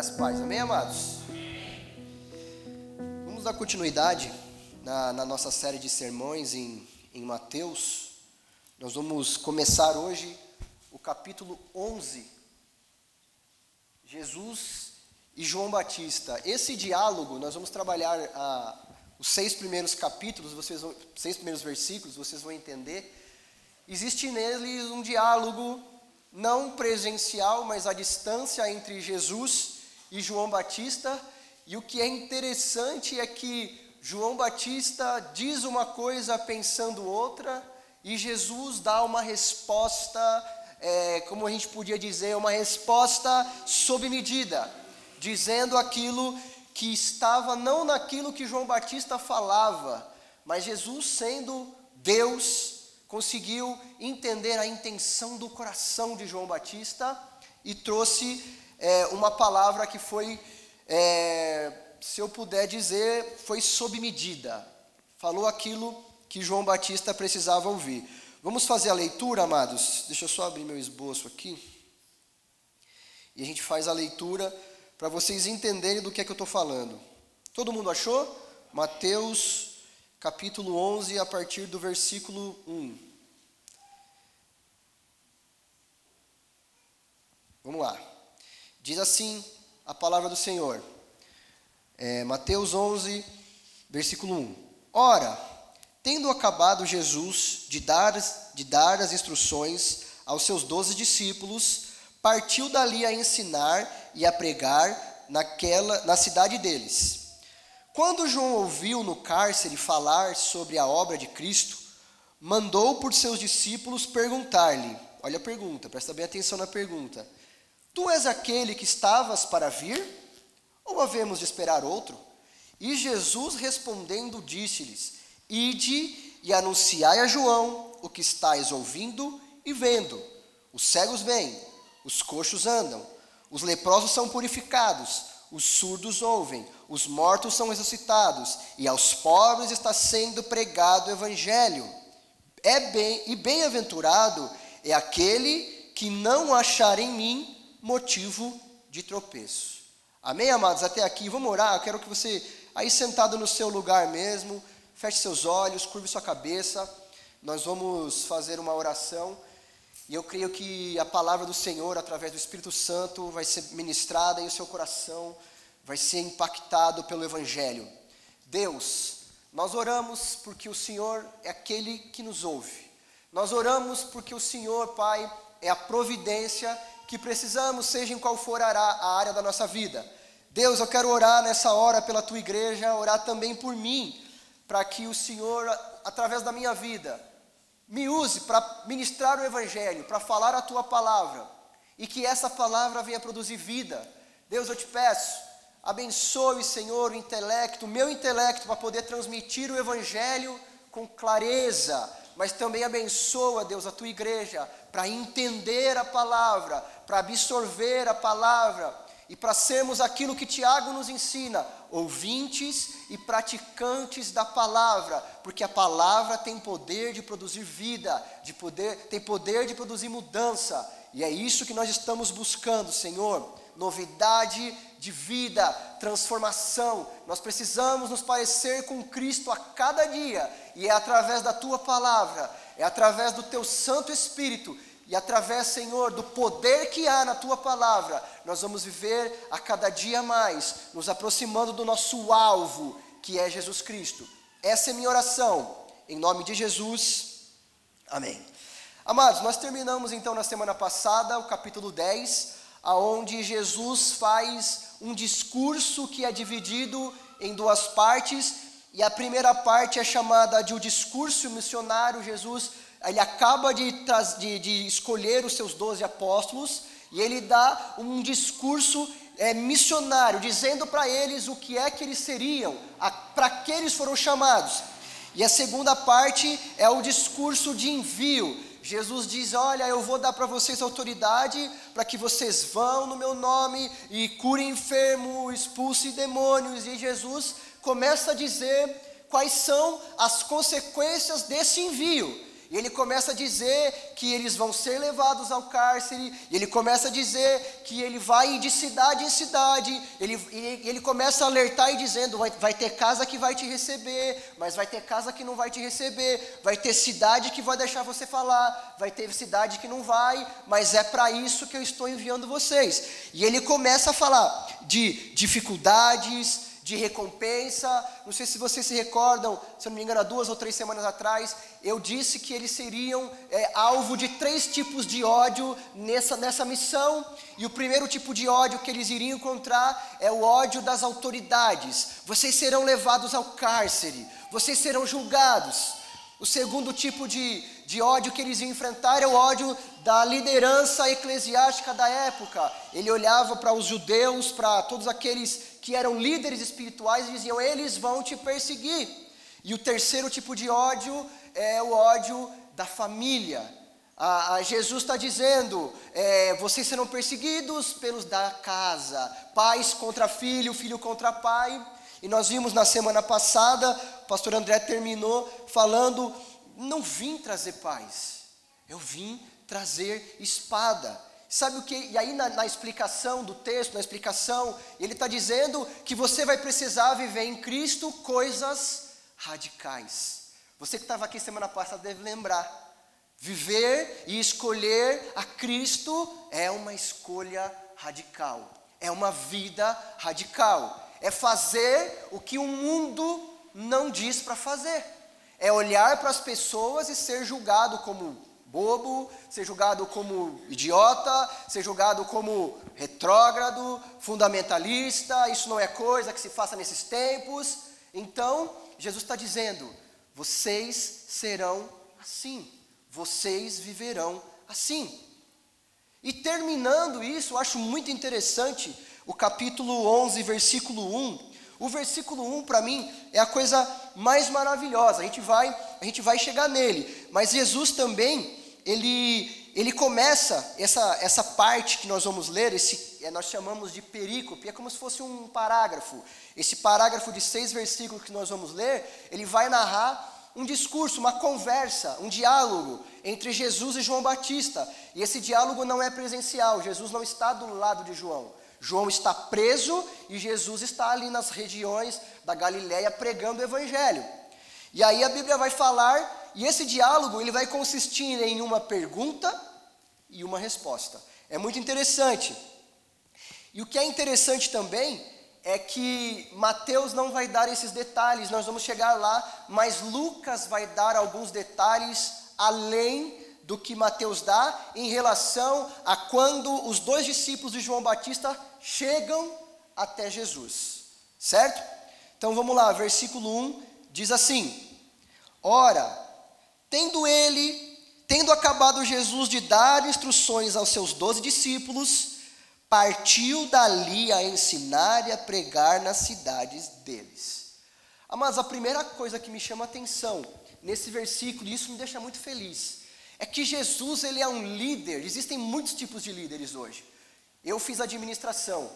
Graças e paz. Amém, amados? Vamos dar continuidade na, na nossa série de sermões em, em Mateus. Nós vamos começar hoje o capítulo 11. Jesus e João Batista. Esse diálogo, nós vamos trabalhar ah, os seis primeiros capítulos, vocês vão, seis primeiros versículos, vocês vão entender. Existe neles um diálogo não presencial, mas à distância entre Jesus e João Batista. E o que é interessante é que João Batista diz uma coisa pensando outra, e Jesus dá uma resposta, é, como a gente podia dizer, uma resposta sob medida, dizendo aquilo que estava não naquilo que João Batista falava, mas Jesus, sendo Deus, conseguiu entender a intenção do coração de João Batista e trouxe é, uma palavra que foi, é, se eu puder dizer, foi sob medida. Falou aquilo que João Batista precisava ouvir. Vamos fazer a leitura, amados? Deixa eu só abrir meu esboço aqui. E a gente faz a leitura para vocês entenderem do que é que eu estou falando. Todo mundo achou? Mateus capítulo 11, a partir do versículo 1. Vamos lá. Diz assim a palavra do Senhor. É, Mateus 11, versículo 1. Ora, tendo acabado Jesus de dar, de dar as instruções aos seus doze discípulos, partiu dali a ensinar e a pregar naquela, na cidade deles. Quando João ouviu no cárcere falar sobre a obra de Cristo, mandou por seus discípulos perguntar-lhe: olha a pergunta, presta bem atenção na pergunta. Tu és aquele que estavas para vir? Ou havemos de esperar outro? E Jesus respondendo disse-lhes: Ide e anunciai a João o que estáis ouvindo e vendo. Os cegos vêm, os coxos andam, os leprosos são purificados, os surdos ouvem, os mortos são ressuscitados, e aos pobres está sendo pregado o evangelho. É bem e bem-aventurado é aquele que não achar em mim motivo de tropeço. Amém, amados? Até aqui, vamos orar. Eu quero que você, aí sentado no seu lugar mesmo, feche seus olhos, curve sua cabeça. Nós vamos fazer uma oração. E eu creio que a palavra do Senhor, através do Espírito Santo, vai ser ministrada e o seu coração vai ser impactado pelo Evangelho. Deus, nós oramos porque o Senhor é aquele que nos ouve. Nós oramos porque o Senhor, Pai, é a providência que precisamos, seja em qual for a área da nossa vida. Deus, eu quero orar nessa hora pela tua igreja, orar também por mim, para que o Senhor, através da minha vida, me use para ministrar o Evangelho, para falar a tua palavra, e que essa palavra venha produzir vida. Deus, eu te peço, abençoe, Senhor, o intelecto, o meu intelecto, para poder transmitir o Evangelho com clareza, mas também abençoa, Deus, a tua igreja, para entender a palavra, para absorver a palavra e para sermos aquilo que Tiago nos ensina, ouvintes e praticantes da palavra, porque a palavra tem poder de produzir vida, de poder, tem poder de produzir mudança, e é isso que nós estamos buscando, Senhor. Novidade de vida, transformação. Nós precisamos nos parecer com Cristo a cada dia, e é através da tua palavra, é através do teu Santo Espírito e através, Senhor, do poder que há na tua palavra, nós vamos viver a cada dia mais, nos aproximando do nosso alvo, que é Jesus Cristo. Essa é minha oração, em nome de Jesus. Amém. Amados, nós terminamos então na semana passada o capítulo 10, aonde Jesus faz um discurso que é dividido em duas partes, e a primeira parte é chamada de o discurso missionário. Jesus ele acaba de, de, de escolher os seus doze apóstolos e ele dá um discurso é, missionário, dizendo para eles o que é que eles seriam, para que eles foram chamados. E a segunda parte é o discurso de envio. Jesus diz: Olha, eu vou dar para vocês autoridade para que vocês vão no meu nome e curem enfermo, expulsem demônios. E Jesus começa a dizer quais são as consequências desse envio. E ele começa a dizer que eles vão ser levados ao cárcere, e ele começa a dizer que ele vai de cidade em cidade, ele, ele começa a alertar e dizendo: vai, vai ter casa que vai te receber, mas vai ter casa que não vai te receber, vai ter cidade que vai deixar você falar, vai ter cidade que não vai, mas é para isso que eu estou enviando vocês. E ele começa a falar de dificuldades, de recompensa. Não sei se vocês se recordam, se não me engano, há duas ou três semanas atrás, eu disse que eles seriam é, alvo de três tipos de ódio nessa, nessa missão. E o primeiro tipo de ódio que eles iriam encontrar é o ódio das autoridades. Vocês serão levados ao cárcere, vocês serão julgados. O segundo tipo de, de ódio que eles iam enfrentar é o ódio da liderança eclesiástica da época. Ele olhava para os judeus, para todos aqueles que eram líderes espirituais e diziam: eles vão te perseguir. E o terceiro tipo de ódio é o ódio da família. A, a Jesus está dizendo: é, vocês serão perseguidos pelos da casa, pais contra filho, filho contra pai. E nós vimos na semana passada, o pastor André terminou falando: não vim trazer paz, eu vim trazer espada. Sabe o que? E aí, na, na explicação do texto, na explicação, ele está dizendo que você vai precisar viver em Cristo coisas radicais. Você que estava aqui semana passada deve lembrar. Viver e escolher a Cristo é uma escolha radical, é uma vida radical é fazer o que o mundo não diz para fazer. É olhar para as pessoas e ser julgado como bobo, ser julgado como idiota, ser julgado como retrógrado, fundamentalista, isso não é coisa que se faça nesses tempos. Então, Jesus está dizendo: vocês serão assim, vocês viverão assim. E terminando isso, eu acho muito interessante o capítulo 11, versículo 1. O versículo 1 para mim é a coisa mais maravilhosa. A gente vai, a gente vai chegar nele, mas Jesus também, ele ele começa essa essa parte que nós vamos ler, esse é, nós chamamos de perícope, é como se fosse um parágrafo. Esse parágrafo de seis versículos que nós vamos ler, ele vai narrar um discurso, uma conversa, um diálogo entre Jesus e João Batista. E esse diálogo não é presencial, Jesus não está do lado de João. João está preso e Jesus está ali nas regiões da Galiléia pregando o evangelho. E aí a Bíblia vai falar, e esse diálogo ele vai consistir em uma pergunta e uma resposta. É muito interessante. E o que é interessante também é que Mateus não vai dar esses detalhes, nós vamos chegar lá, mas Lucas vai dar alguns detalhes além do que Mateus dá em relação a quando os dois discípulos de João Batista chegam até Jesus. Certo? Então vamos lá, versículo 1 diz assim: Ora, tendo ele, tendo acabado Jesus de dar instruções aos seus doze discípulos, partiu dali a ensinar e a pregar nas cidades deles. Mas a primeira coisa que me chama a atenção nesse versículo, e isso me deixa muito feliz, é que Jesus ele é um líder. Existem muitos tipos de líderes hoje. Eu fiz administração.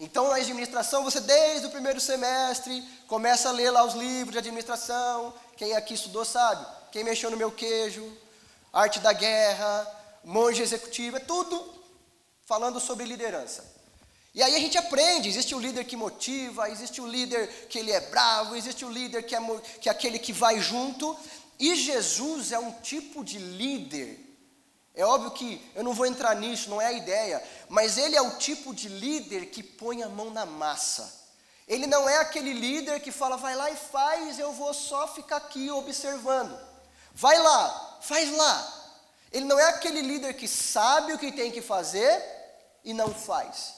Então, na administração, você desde o primeiro semestre começa a ler lá os livros de administração. Quem aqui estudou sabe. Quem mexeu no meu queijo, arte da guerra, monge executivo, é tudo falando sobre liderança. E aí a gente aprende, existe o líder que motiva, existe o líder que ele é bravo, existe o líder que é, que é aquele que vai junto, e Jesus é um tipo de líder. É óbvio que eu não vou entrar nisso, não é a ideia, mas ele é o tipo de líder que põe a mão na massa. Ele não é aquele líder que fala, vai lá e faz, eu vou só ficar aqui observando. Vai lá, faz lá. Ele não é aquele líder que sabe o que tem que fazer e não faz.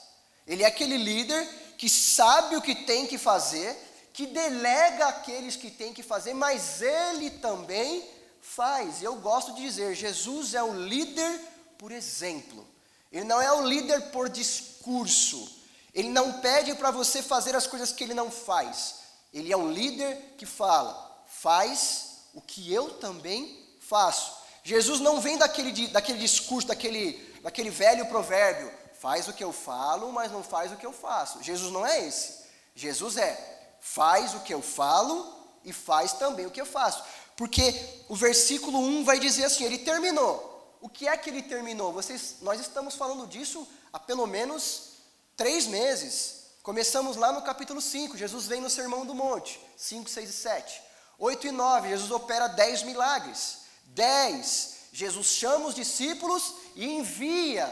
Ele é aquele líder que sabe o que tem que fazer que delega aqueles que têm que fazer, mas ele também faz. Eu gosto de dizer, Jesus é o líder por exemplo. Ele não é o líder por discurso. Ele não pede para você fazer as coisas que ele não faz. Ele é um líder que fala: faz o que eu também faço. Jesus não vem daquele, daquele discurso, daquele, daquele velho provérbio: faz o que eu falo, mas não faz o que eu faço. Jesus não é esse. Jesus é: faz o que eu falo e faz também o que eu faço. Porque o versículo 1 vai dizer assim: ele terminou. O que é que ele terminou? Vocês, nós estamos falando disso há pelo menos três meses. Começamos lá no capítulo 5, Jesus vem no Sermão do Monte, 5, 6 e 7. 8 e 9, Jesus opera 10 milagres. 10, Jesus chama os discípulos e envia.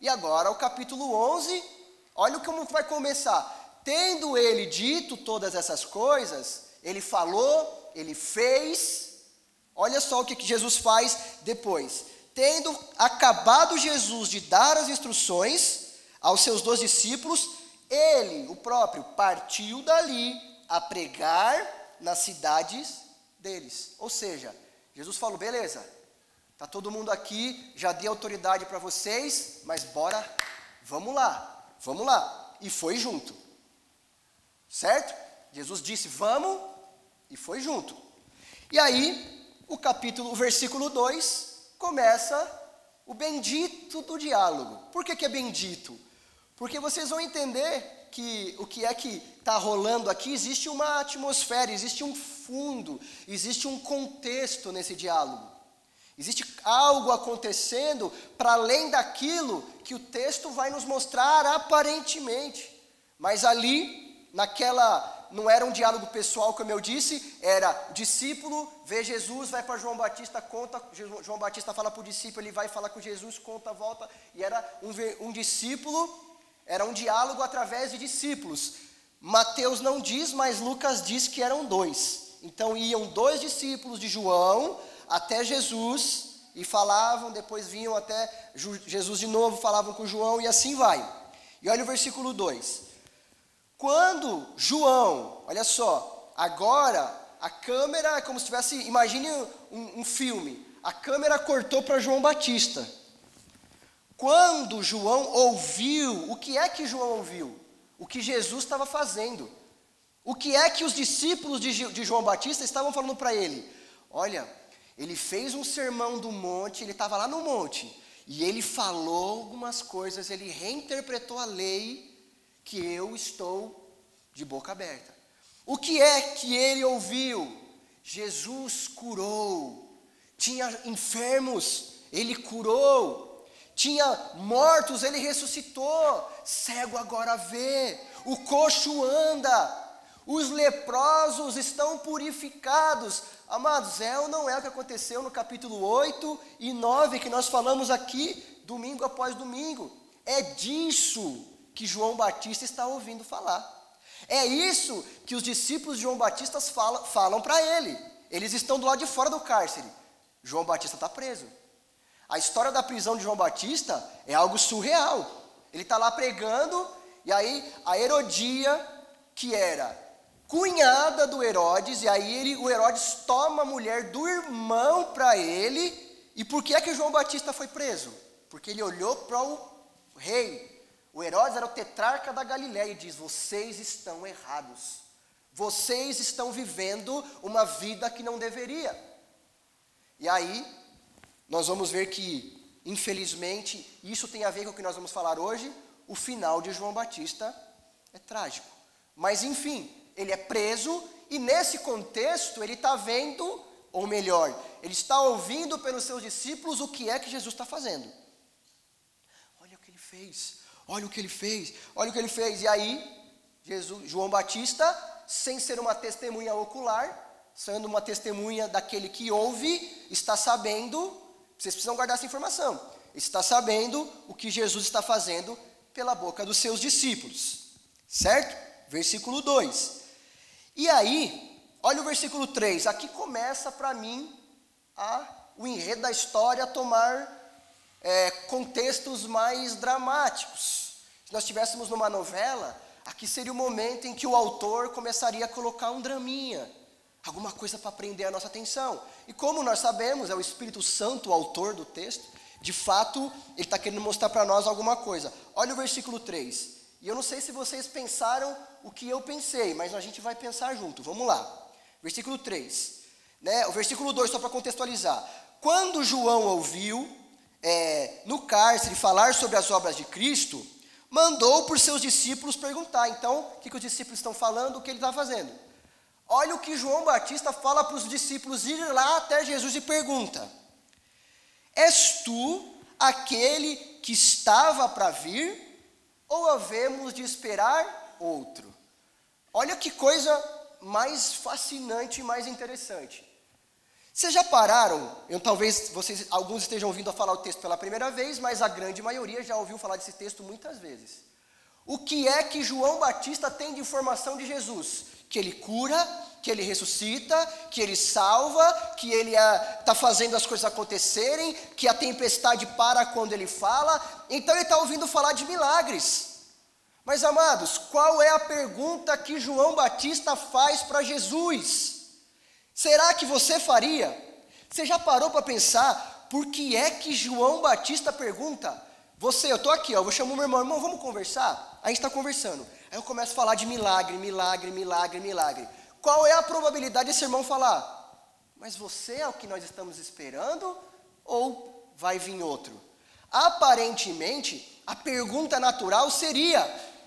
E agora o capítulo 11, olha como vai começar. Tendo ele dito todas essas coisas, ele falou, ele fez. Olha só o que Jesus faz depois. Tendo acabado Jesus de dar as instruções aos seus dois discípulos, ele, o próprio, partiu dali a pregar nas cidades deles. Ou seja, Jesus falou: beleza, tá todo mundo aqui, já dei autoridade para vocês, mas bora, vamos lá, vamos lá. E foi junto. Certo? Jesus disse: vamos, e foi junto. E aí, o capítulo, o versículo 2 começa o bendito do diálogo. Por que, que é bendito? Porque vocês vão entender que o que é que está rolando aqui, existe uma atmosfera, existe um fundo, existe um contexto nesse diálogo. Existe algo acontecendo para além daquilo que o texto vai nos mostrar aparentemente. Mas ali, naquela, não era um diálogo pessoal, como eu disse, era discípulo vê Jesus, vai para João Batista, conta, João Batista fala para o discípulo, ele vai falar com Jesus, conta, volta, e era um, um discípulo era um diálogo através de discípulos. Mateus não diz, mas Lucas diz que eram dois. Então iam dois discípulos de João até Jesus e falavam, depois vinham até Jesus de novo, falavam com João e assim vai. E olha o versículo 2. Quando João, olha só, agora a câmera é como se tivesse, imagine um, um filme, a câmera cortou para João Batista. Quando João ouviu, o que é que João ouviu? O que Jesus estava fazendo. O que é que os discípulos de, de João Batista estavam falando para ele? Olha, ele fez um sermão do monte, ele estava lá no monte, e ele falou algumas coisas, ele reinterpretou a lei que eu estou de boca aberta. O que é que ele ouviu? Jesus curou, tinha enfermos, ele curou, tinha mortos, ele ressuscitou, cego agora vê, o coxo anda, os leprosos estão purificados. Amados, é ou não é o que aconteceu no capítulo 8 e 9 que nós falamos aqui, domingo após domingo? É disso que João Batista está ouvindo falar. É isso que os discípulos de João Batista falam, falam para ele. Eles estão do lado de fora do cárcere. João Batista está preso. A história da prisão de João Batista é algo surreal. Ele está lá pregando, e aí a Herodia, que era cunhada do Herodes, e aí ele, o Herodes toma a mulher do irmão para ele. E por que é que João Batista foi preso? Porque ele olhou para o rei. O Herodes era o tetrarca da Galiléia e diz: Vocês estão errados. Vocês estão vivendo uma vida que não deveria. E aí nós vamos ver que, infelizmente, isso tem a ver com o que nós vamos falar hoje, o final de João Batista é trágico. Mas, enfim, ele é preso e, nesse contexto, ele está vendo, ou melhor, ele está ouvindo pelos seus discípulos o que é que Jesus está fazendo. Olha o que ele fez, olha o que ele fez, olha o que ele fez. E aí, Jesus, João Batista, sem ser uma testemunha ocular, sendo uma testemunha daquele que ouve, está sabendo vocês precisam guardar essa informação. Está sabendo o que Jesus está fazendo pela boca dos seus discípulos. Certo? Versículo 2. E aí, olha o versículo 3. Aqui começa para mim a, o enredo da história a tomar é, contextos mais dramáticos. Se nós estivéssemos numa novela, aqui seria o momento em que o autor começaria a colocar um draminha alguma coisa para prender a nossa atenção. E como nós sabemos, é o Espírito Santo o autor do texto, de fato, ele está querendo mostrar para nós alguma coisa. Olha o versículo 3. E eu não sei se vocês pensaram o que eu pensei, mas a gente vai pensar junto. Vamos lá. Versículo 3. Né? O versículo 2, só para contextualizar. Quando João ouviu é, no cárcere falar sobre as obras de Cristo, mandou por seus discípulos perguntar. Então, o que, que os discípulos estão falando? O que ele está fazendo? olha o que João Batista fala para os discípulos ir lá até Jesus e pergunta: És tu aquele que estava para vir, ou havemos de esperar outro? Olha que coisa mais fascinante e mais interessante. Vocês já pararam? Eu talvez vocês alguns estejam ouvindo a falar o texto pela primeira vez, mas a grande maioria já ouviu falar desse texto muitas vezes. O que é que João Batista tem de informação de Jesus? Que ele cura, que ele ressuscita, que ele salva, que ele está fazendo as coisas acontecerem, que a tempestade para quando ele fala. Então ele está ouvindo falar de milagres. Mas amados, qual é a pergunta que João Batista faz para Jesus? Será que você faria? Você já parou para pensar por que é que João Batista pergunta? Você, eu estou aqui, ó, vou chamar o meu irmão, irmão, vamos conversar? A gente está conversando. Aí eu começo a falar de milagre, milagre, milagre, milagre. Qual é a probabilidade desse irmão falar? Mas você é o que nós estamos esperando ou vai vir outro? Aparentemente, a pergunta natural seria: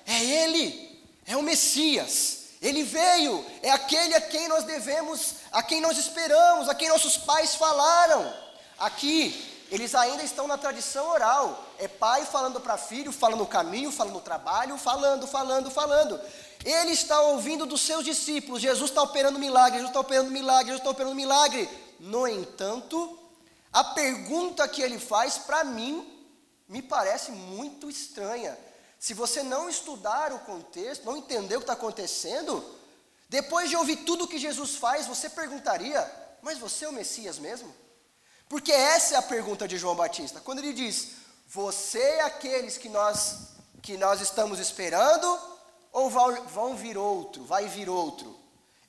é Ele, é o Messias. Ele veio, é aquele a quem nós devemos, a quem nós esperamos, a quem nossos pais falaram. Aqui, eles ainda estão na tradição oral. É pai falando para filho, falando o caminho, falando o trabalho, falando, falando, falando. Ele está ouvindo dos seus discípulos. Jesus está operando milagre, Jesus está operando milagre, Jesus está operando milagre. No entanto, a pergunta que ele faz, para mim, me parece muito estranha. Se você não estudar o contexto, não entender o que está acontecendo, depois de ouvir tudo o que Jesus faz, você perguntaria: Mas você é o Messias mesmo? Porque essa é a pergunta de João Batista. Quando ele diz: Você é aqueles que nós, que nós estamos esperando, ou vão vir outro, vai vir outro?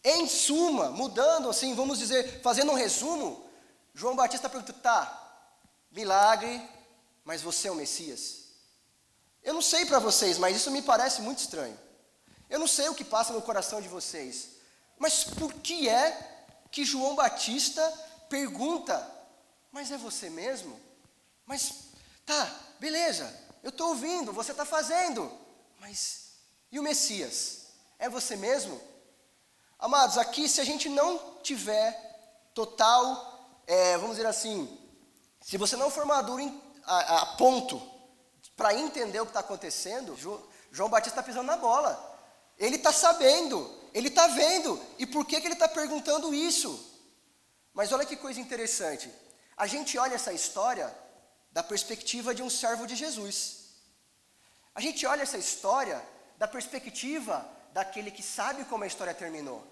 Em suma, mudando assim, vamos dizer, fazendo um resumo, João Batista pergunta: Tá, milagre, mas você é o Messias? Eu não sei para vocês, mas isso me parece muito estranho. Eu não sei o que passa no coração de vocês, mas por que é que João Batista pergunta: Mas é você mesmo? Mas tá, beleza, eu estou ouvindo, você está fazendo, mas e o Messias? É você mesmo? Amados, aqui, se a gente não tiver total, é, vamos dizer assim, se você não for maduro a, a ponto para entender o que está acontecendo, João Batista está pisando na bola. Ele está sabendo, ele está vendo. E por que, que ele está perguntando isso? Mas olha que coisa interessante. A gente olha essa história da perspectiva de um servo de Jesus. A gente olha essa história da perspectiva daquele que sabe como a história terminou.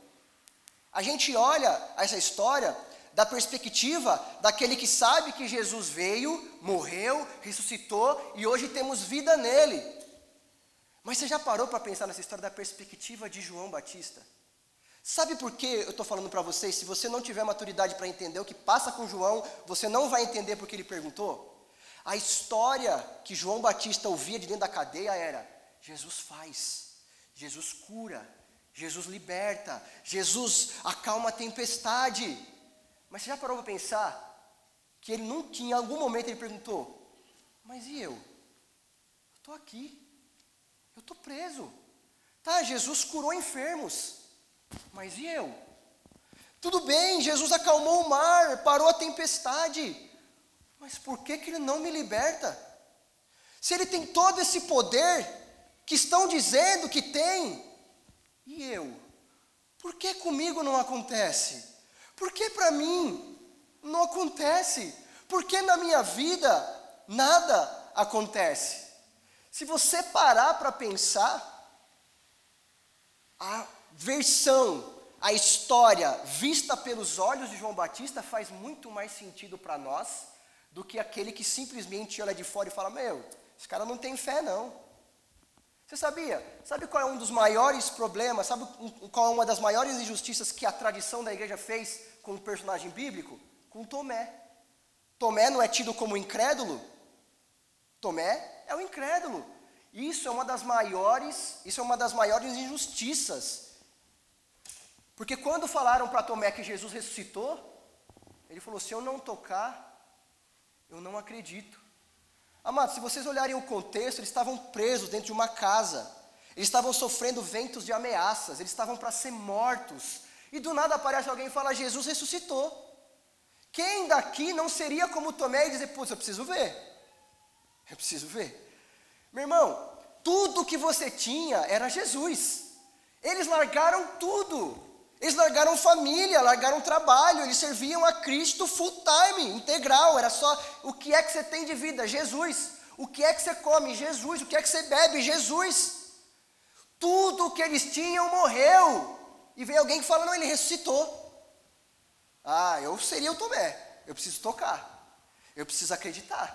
A gente olha essa história da perspectiva daquele que sabe que Jesus veio, morreu, ressuscitou e hoje temos vida nele. Mas você já parou para pensar nessa história da perspectiva de João Batista? Sabe por que eu estou falando para vocês? Se você não tiver maturidade para entender o que passa com João, você não vai entender porque ele perguntou. A história que João Batista ouvia de dentro da cadeia era: Jesus faz, Jesus cura, Jesus liberta, Jesus acalma a tempestade. Mas você já parou para pensar que ele nunca, em algum momento, ele perguntou: Mas e eu? Eu estou aqui. Eu estou preso. Tá, Jesus curou enfermos. Mas e eu? Tudo bem, Jesus acalmou o mar, parou a tempestade. Mas por que, que ele não me liberta? Se ele tem todo esse poder que estão dizendo que tem, e eu? Por que comigo não acontece? Por que para mim não acontece? Por que na minha vida nada acontece? Se você parar para pensar, a versão, a história vista pelos olhos de João Batista faz muito mais sentido para nós do que aquele que simplesmente olha de fora e fala: Meu, esse cara não tem fé, não. Você sabia? Sabe qual é um dos maiores problemas? Sabe qual é uma das maiores injustiças que a tradição da igreja fez com o personagem bíblico? Com Tomé. Tomé não é tido como incrédulo? Tomé é o incrédulo. Isso é uma das maiores, isso é uma das maiores injustiças. Porque quando falaram para Tomé que Jesus ressuscitou, ele falou: "Se eu não tocar, eu não acredito". Amados, se vocês olharem o contexto, eles estavam presos dentro de uma casa. Eles estavam sofrendo ventos de ameaças, eles estavam para ser mortos. E do nada aparece alguém e fala: Jesus ressuscitou. Quem daqui não seria como Tomé e dizer: Putz, eu preciso ver. Eu preciso ver. Meu irmão, tudo que você tinha era Jesus. Eles largaram tudo. Eles largaram família, largaram trabalho, eles serviam a Cristo full time, integral. Era só o que é que você tem de vida? Jesus. O que é que você come? Jesus. O que é que você bebe? Jesus. Tudo que eles tinham morreu. E veio alguém que fala: não, ele ressuscitou. Ah, eu seria o Tomé. Eu preciso tocar. Eu preciso acreditar.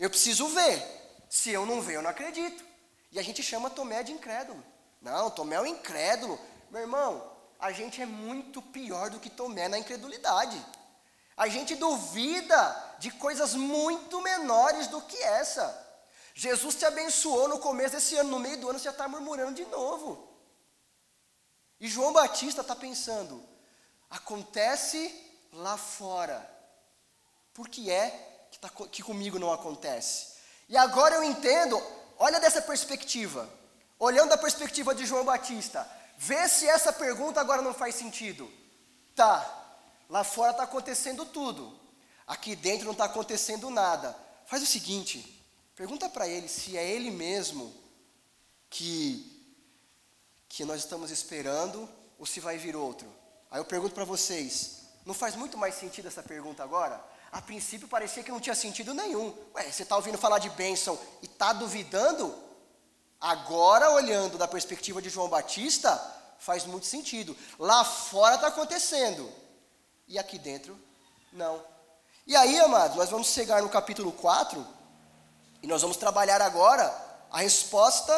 Eu preciso ver. Se eu não ver, eu não acredito. E a gente chama Tomé de incrédulo. Não, Tomé é um incrédulo. Meu irmão, a gente é muito pior do que Tomé na incredulidade. A gente duvida de coisas muito menores do que essa. Jesus te abençoou no começo desse ano, no meio do ano você já está murmurando de novo. E João Batista está pensando: acontece lá fora. Por que é que, tá, que comigo não acontece? E agora eu entendo, olha dessa perspectiva. Olhando da perspectiva de João Batista, vê se essa pergunta agora não faz sentido. Tá, lá fora está acontecendo tudo, aqui dentro não está acontecendo nada. Faz o seguinte, pergunta para ele se é ele mesmo que que nós estamos esperando ou se vai vir outro. Aí eu pergunto para vocês, não faz muito mais sentido essa pergunta agora? A princípio parecia que não tinha sentido nenhum. Ué, você está ouvindo falar de bênção e está duvidando? Agora, olhando da perspectiva de João Batista, faz muito sentido. Lá fora está acontecendo. E aqui dentro, não. E aí, amados, nós vamos chegar no capítulo 4 e nós vamos trabalhar agora a resposta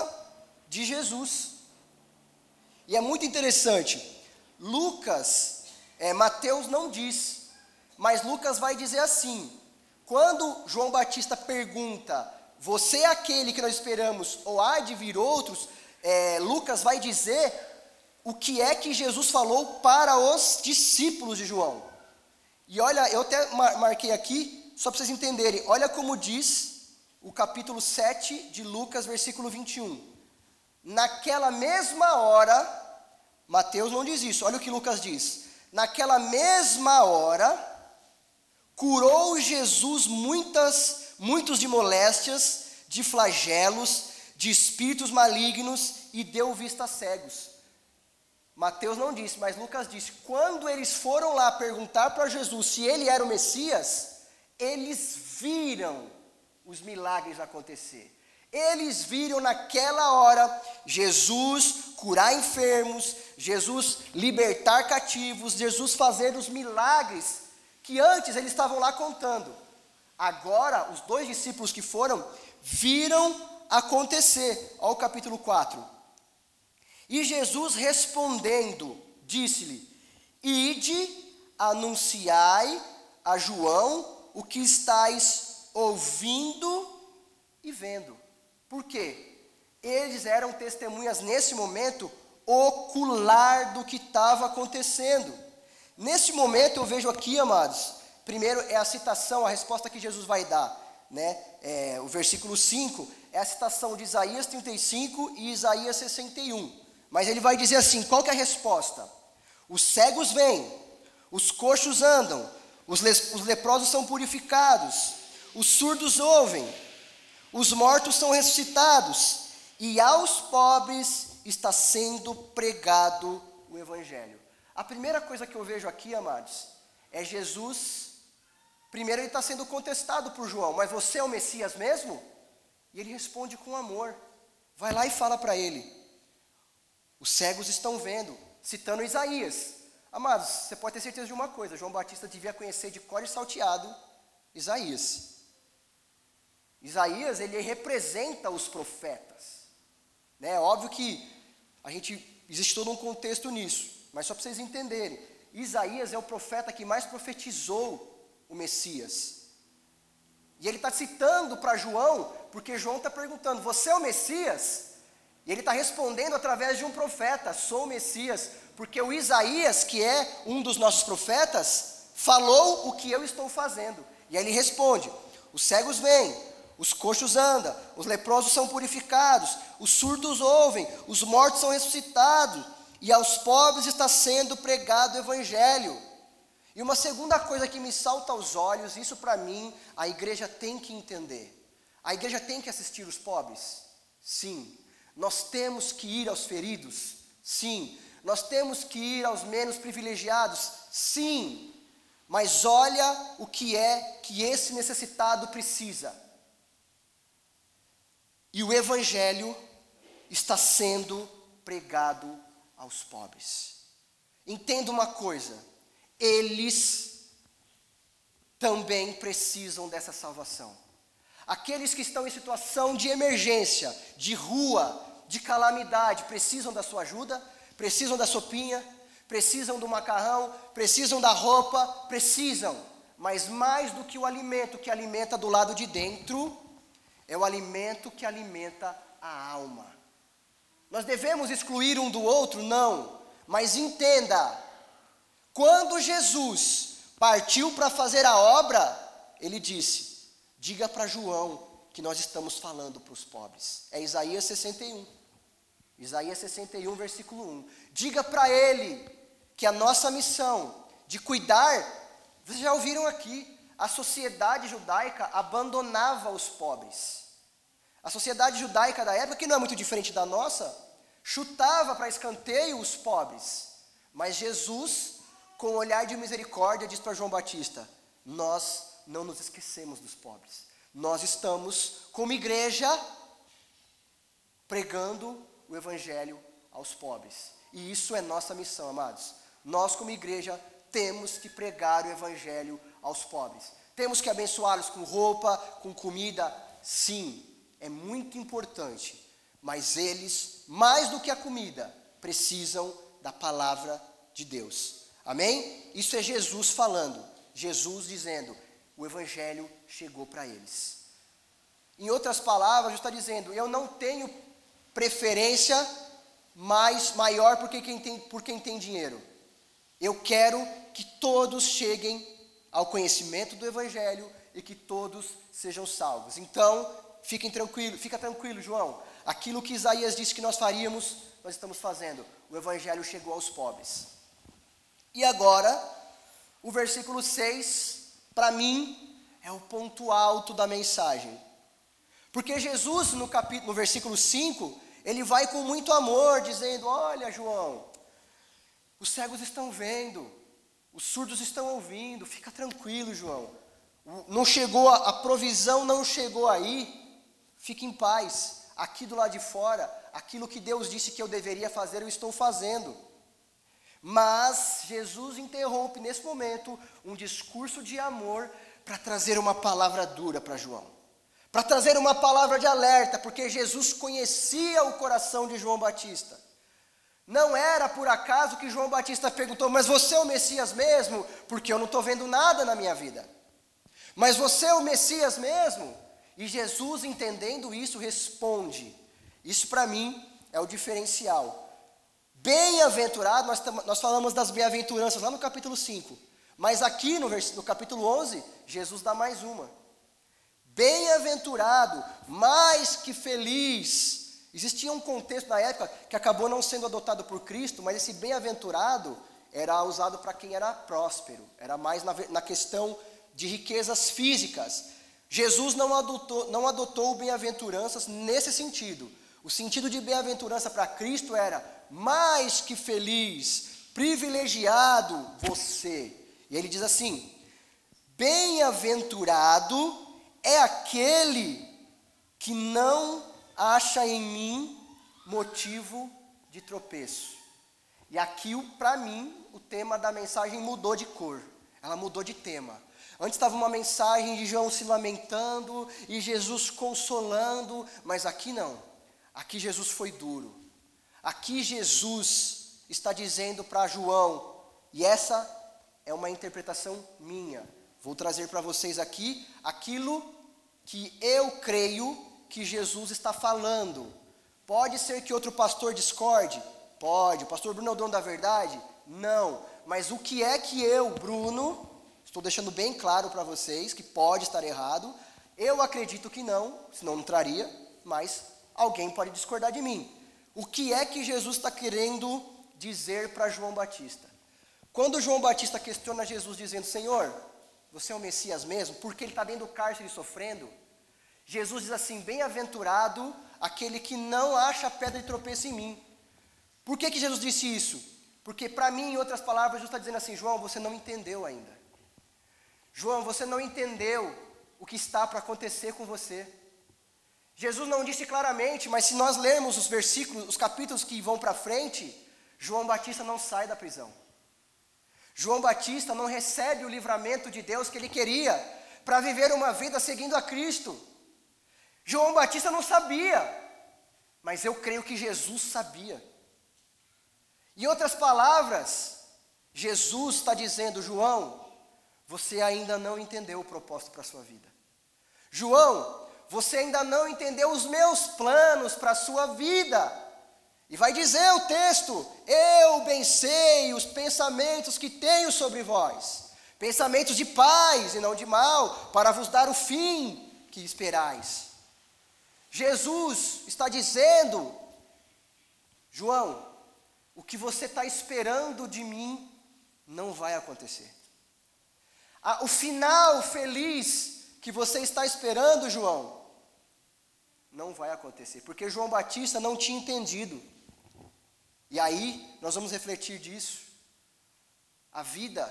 de Jesus. E é muito interessante. Lucas, é, Mateus não diz, mas Lucas vai dizer assim: quando João Batista pergunta, você é aquele que nós esperamos, ou há de vir outros, é, Lucas vai dizer o que é que Jesus falou para os discípulos de João. E olha, eu até marquei aqui, só para vocês entenderem, olha como diz o capítulo 7 de Lucas, versículo 21. Naquela mesma hora, Mateus não diz isso, olha o que Lucas diz. Naquela mesma hora, curou Jesus muitas, muitos de moléstias, de flagelos, de espíritos malignos e deu vista a cegos. Mateus não disse, mas Lucas disse: quando eles foram lá perguntar para Jesus se ele era o Messias, eles viram os milagres acontecer. Eles viram naquela hora Jesus curar enfermos, Jesus libertar cativos, Jesus fazer os milagres que antes eles estavam lá contando. Agora, os dois discípulos que foram viram acontecer. Olha o capítulo 4. E Jesus respondendo, disse-lhe: Ide, anunciai a João o que estáis ouvindo e vendo. Por quê? Eles eram testemunhas nesse momento ocular do que estava acontecendo. Nesse momento eu vejo aqui, amados, primeiro é a citação, a resposta que Jesus vai dar. Né? É, o versículo 5 é a citação de Isaías 35 e Isaías 61. Mas ele vai dizer assim: qual é a resposta? Os cegos vêm, os coxos andam, os, os leprosos são purificados, os surdos ouvem, os mortos são ressuscitados, e aos pobres está sendo pregado o Evangelho. A primeira coisa que eu vejo aqui, amados, é Jesus. Primeiro, ele está sendo contestado por João, mas você é o Messias mesmo? E ele responde com amor. Vai lá e fala para ele: os cegos estão vendo, citando Isaías. Amados, você pode ter certeza de uma coisa: João Batista devia conhecer de cor e salteado Isaías. Isaías, ele representa os profetas. Né? É óbvio que a gente existe todo um contexto nisso, mas só para vocês entenderem. Isaías é o profeta que mais profetizou o Messias. E ele está citando para João, porque João está perguntando: Você é o Messias? E ele está respondendo através de um profeta: Sou o Messias, porque o Isaías, que é um dos nossos profetas, falou o que eu estou fazendo. E aí ele responde: Os cegos vêm, os coxos andam, os leprosos são purificados, os surdos ouvem, os mortos são ressuscitados, e aos pobres está sendo pregado o evangelho. E uma segunda coisa que me salta aos olhos, isso para mim a igreja tem que entender. A igreja tem que assistir os pobres? Sim. Nós temos que ir aos feridos? Sim. Nós temos que ir aos menos privilegiados? Sim. Mas olha o que é que esse necessitado precisa. E o evangelho está sendo pregado aos pobres. Entenda uma coisa: eles também precisam dessa salvação. Aqueles que estão em situação de emergência, de rua, de calamidade, precisam da sua ajuda, precisam da sopinha, precisam do macarrão, precisam da roupa, precisam. Mas mais do que o alimento que alimenta do lado de dentro, é o alimento que alimenta a alma. Nós devemos excluir um do outro? Não. Mas entenda, quando Jesus partiu para fazer a obra, ele disse: Diga para João que nós estamos falando para os pobres. É Isaías 61. Isaías 61, versículo 1. Diga para ele que a nossa missão de cuidar, vocês já ouviram aqui, a sociedade judaica abandonava os pobres. A sociedade judaica da época, que não é muito diferente da nossa, chutava para escanteio os pobres. Mas Jesus com olhar de misericórdia, diz para João Batista: Nós não nos esquecemos dos pobres. Nós estamos, como igreja, pregando o Evangelho aos pobres. E isso é nossa missão, amados. Nós, como igreja, temos que pregar o Evangelho aos pobres. Temos que abençoá-los com roupa, com comida. Sim, é muito importante. Mas eles, mais do que a comida, precisam da palavra de Deus. Amém? Isso é Jesus falando. Jesus dizendo: o Evangelho chegou para eles. Em outras palavras, Jesus está dizendo: eu não tenho preferência mais maior por quem tem, por quem tem dinheiro. Eu quero que todos cheguem ao conhecimento do Evangelho e que todos sejam salvos. Então, fiquem tranquilos, fica tranquilo, João. Aquilo que Isaías disse que nós faríamos, nós estamos fazendo. O Evangelho chegou aos pobres. E agora, o versículo 6, para mim, é o ponto alto da mensagem. Porque Jesus, no, capítulo, no versículo 5, ele vai com muito amor, dizendo: Olha, João, os cegos estão vendo, os surdos estão ouvindo, fica tranquilo, João. Não chegou, a, a provisão não chegou aí, fique em paz. Aqui do lado de fora, aquilo que Deus disse que eu deveria fazer, eu estou fazendo. Mas Jesus interrompe nesse momento um discurso de amor para trazer uma palavra dura para João. Para trazer uma palavra de alerta, porque Jesus conhecia o coração de João Batista. Não era por acaso que João Batista perguntou: Mas você é o Messias mesmo? Porque eu não estou vendo nada na minha vida. Mas você é o Messias mesmo? E Jesus, entendendo isso, responde: Isso para mim é o diferencial. Bem-aventurado, nós, nós falamos das bem-aventuranças lá no capítulo 5. Mas aqui no, no capítulo 11, Jesus dá mais uma. Bem-aventurado, mais que feliz. Existia um contexto na época que acabou não sendo adotado por Cristo, mas esse bem-aventurado era usado para quem era próspero, era mais na, na questão de riquezas físicas. Jesus não adotou, não adotou bem-aventuranças nesse sentido. O sentido de bem-aventurança para Cristo era mais que feliz, privilegiado você. E ele diz assim: Bem-aventurado é aquele que não acha em mim motivo de tropeço. E aqui, para mim, o tema da mensagem mudou de cor, ela mudou de tema. Antes estava uma mensagem de João se lamentando e Jesus consolando, mas aqui não. Aqui Jesus foi duro. Aqui Jesus está dizendo para João, e essa é uma interpretação minha. Vou trazer para vocês aqui aquilo que eu creio que Jesus está falando. Pode ser que outro pastor discorde? Pode. O pastor Bruno é o dono da verdade? Não. Mas o que é que eu, Bruno, estou deixando bem claro para vocês que pode estar errado. Eu acredito que não, senão não traria, mas alguém pode discordar de mim. O que é que Jesus está querendo dizer para João Batista. Quando João Batista questiona Jesus, dizendo: Senhor, você é o Messias mesmo? Porque ele está dentro do cárcere sofrendo. Jesus diz assim: Bem-aventurado aquele que não acha pedra de tropeço em mim. Por que, que Jesus disse isso? Porque, para mim, em outras palavras, Jesus está dizendo assim: João, você não entendeu ainda. João, você não entendeu o que está para acontecer com você. Jesus não disse claramente, mas se nós lermos os versículos, os capítulos que vão para frente, João Batista não sai da prisão. João Batista não recebe o livramento de Deus que ele queria para viver uma vida seguindo a Cristo. João Batista não sabia, mas eu creio que Jesus sabia. Em outras palavras, Jesus está dizendo: João, você ainda não entendeu o propósito para a sua vida. João, você ainda não entendeu os meus planos para a sua vida. E vai dizer o texto: Eu bem sei os pensamentos que tenho sobre vós, pensamentos de paz e não de mal, para vos dar o fim que esperais. Jesus está dizendo, João, o que você está esperando de mim não vai acontecer. o final feliz que você está esperando, João, não vai acontecer, porque João Batista não tinha entendido. E aí, nós vamos refletir disso. A vida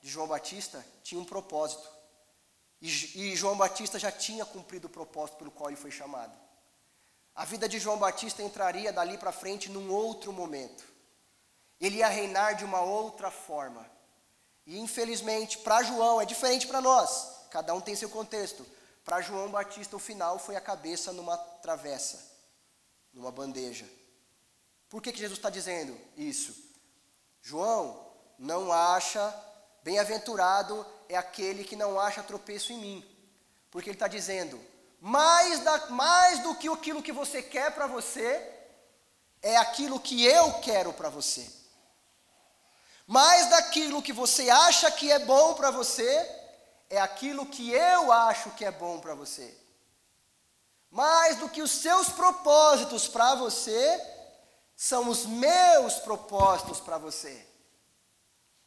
de João Batista tinha um propósito. E, João Batista já tinha cumprido o propósito pelo qual ele foi chamado. A vida de João Batista entraria dali para frente num outro momento. Ele ia reinar de uma outra forma. E infelizmente, para João, é diferente para nós. Cada um tem seu contexto. Para João Batista, o final foi a cabeça numa travessa, numa bandeja. Por que, que Jesus está dizendo isso? João não acha, bem-aventurado é aquele que não acha tropeço em mim. Porque ele está dizendo, mais, da, mais do que aquilo que você quer para você, é aquilo que eu quero para você. Mais daquilo que você acha que é bom para você, é aquilo que eu acho que é bom para você. Mais do que os seus propósitos para você, são os meus propósitos para você.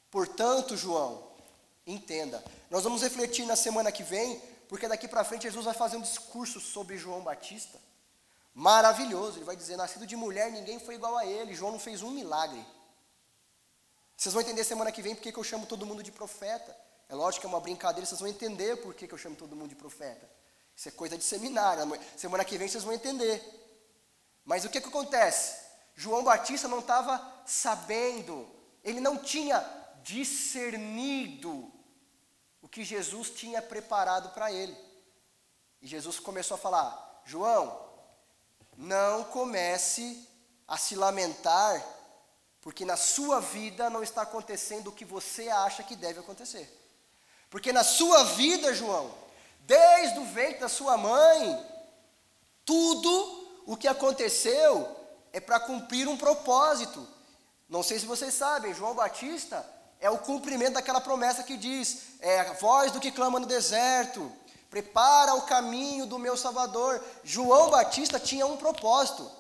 Portanto, João, entenda. Nós vamos refletir na semana que vem, porque daqui para frente Jesus vai fazer um discurso sobre João Batista. Maravilhoso. Ele vai dizer: nascido de mulher, ninguém foi igual a ele. João não fez um milagre. Vocês vão entender semana que vem porque que eu chamo todo mundo de profeta. É lógico que é uma brincadeira, vocês vão entender por que, eu chamo todo mundo de profeta. Isso é coisa de seminário. Semana que vem vocês vão entender. Mas o que, que acontece? João Batista não estava sabendo, ele não tinha discernido o que Jesus tinha preparado para ele. E Jesus começou a falar: João, não comece a se lamentar, porque na sua vida não está acontecendo o que você acha que deve acontecer. Porque na sua vida, João, desde o ventre da sua mãe, tudo o que aconteceu é para cumprir um propósito. Não sei se vocês sabem, João Batista é o cumprimento daquela promessa que diz: é a voz do que clama no deserto, prepara o caminho do meu Salvador. João Batista tinha um propósito.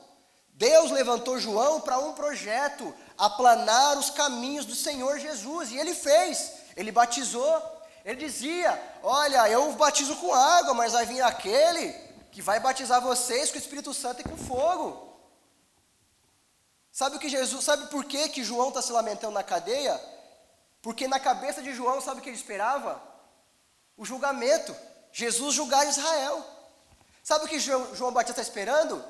Deus levantou João para um projeto, aplanar os caminhos do Senhor Jesus, e ele fez. Ele batizou, ele dizia: Olha, eu batizo com água, mas vai vir aquele que vai batizar vocês com o Espírito Santo e com fogo. Sabe o que Jesus, sabe por que, que João está se lamentando na cadeia? Porque na cabeça de João, sabe o que ele esperava? O julgamento. Jesus julgar Israel. Sabe o que João Batista está esperando?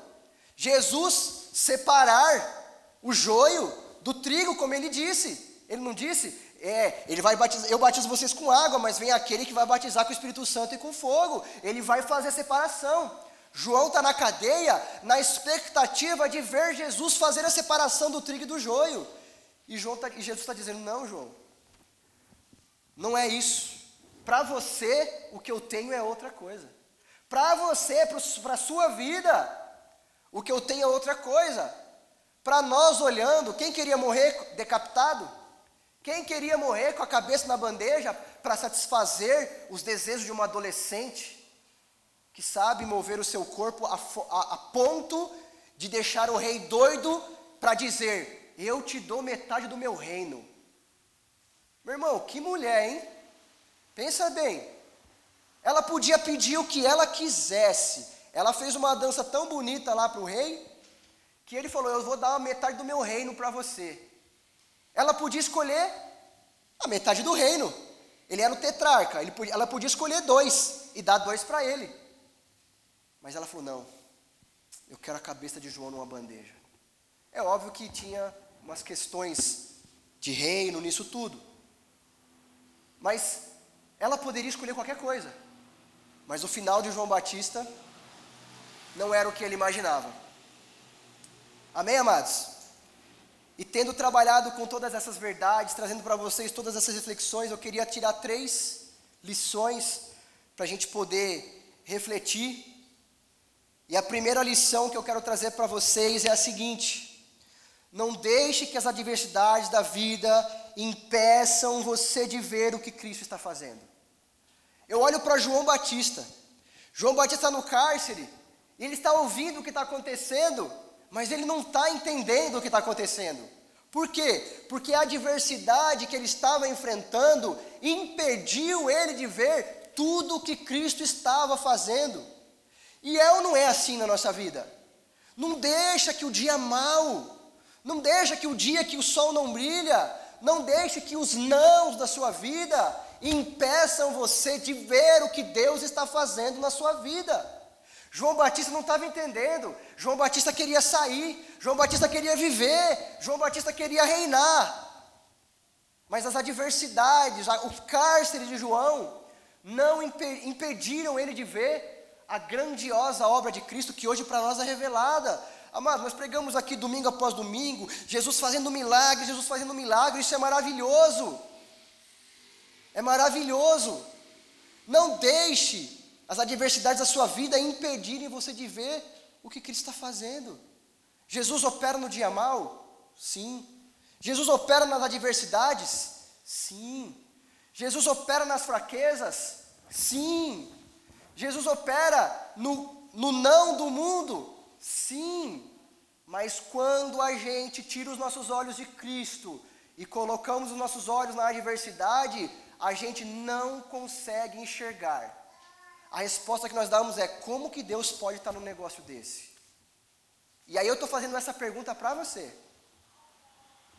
Jesus separar o joio do trigo, como ele disse. Ele não disse? É, ele vai batizar, eu batizo vocês com água, mas vem aquele que vai batizar com o Espírito Santo e com fogo. Ele vai fazer a separação. João está na cadeia na expectativa de ver Jesus fazer a separação do trigo e do joio. E, João tá, e Jesus está dizendo: Não, João, não é isso. Para você, o que eu tenho é outra coisa. Para você, para a sua vida, o que eu tenho é outra coisa. Para nós olhando, quem queria morrer decapitado? Quem queria morrer com a cabeça na bandeja para satisfazer os desejos de uma adolescente que sabe mover o seu corpo a, a, a ponto de deixar o rei doido para dizer: eu te dou metade do meu reino. Meu irmão, que mulher, hein? Pensa bem. Ela podia pedir o que ela quisesse. Ela fez uma dança tão bonita lá para o rei, que ele falou: Eu vou dar metade do meu reino para você. Ela podia escolher a metade do reino. Ele era o tetrarca, podia, ela podia escolher dois e dar dois para ele. Mas ela falou: Não, eu quero a cabeça de João numa bandeja. É óbvio que tinha umas questões de reino nisso tudo. Mas ela poderia escolher qualquer coisa. Mas o final de João Batista não era o que ele imaginava. Amém, amados? E tendo trabalhado com todas essas verdades, trazendo para vocês todas essas reflexões, eu queria tirar três lições para a gente poder refletir. E a primeira lição que eu quero trazer para vocês é a seguinte: não deixe que as adversidades da vida impeçam você de ver o que Cristo está fazendo. Eu olho para João Batista. João Batista no cárcere, e ele está ouvindo o que está acontecendo, mas ele não está entendendo o que está acontecendo. Por quê? Porque a adversidade que ele estava enfrentando impediu ele de ver tudo o que Cristo estava fazendo. E é ou não é assim na nossa vida? Não deixa que o dia mau, não deixa que o dia que o sol não brilha, não deixe que os nãos da sua vida impeçam você de ver o que Deus está fazendo na sua vida. João Batista não estava entendendo. João Batista queria sair. João Batista queria viver. João Batista queria reinar. Mas as adversidades, o cárcere de João, não impediram ele de ver a grandiosa obra de Cristo que hoje para nós é revelada. Amado, nós pregamos aqui domingo após domingo, Jesus fazendo milagre, Jesus fazendo milagre, isso é maravilhoso. É maravilhoso. Não deixe as adversidades da sua vida impedirem você de ver o que Cristo está fazendo. Jesus opera no dia mal? Sim. Jesus opera nas adversidades? Sim. Jesus opera nas fraquezas? Sim. Jesus opera no, no não do mundo? Sim. Mas quando a gente tira os nossos olhos de Cristo e colocamos os nossos olhos na adversidade, a gente não consegue enxergar a resposta que nós damos é: como que Deus pode estar num negócio desse? E aí eu estou fazendo essa pergunta para você.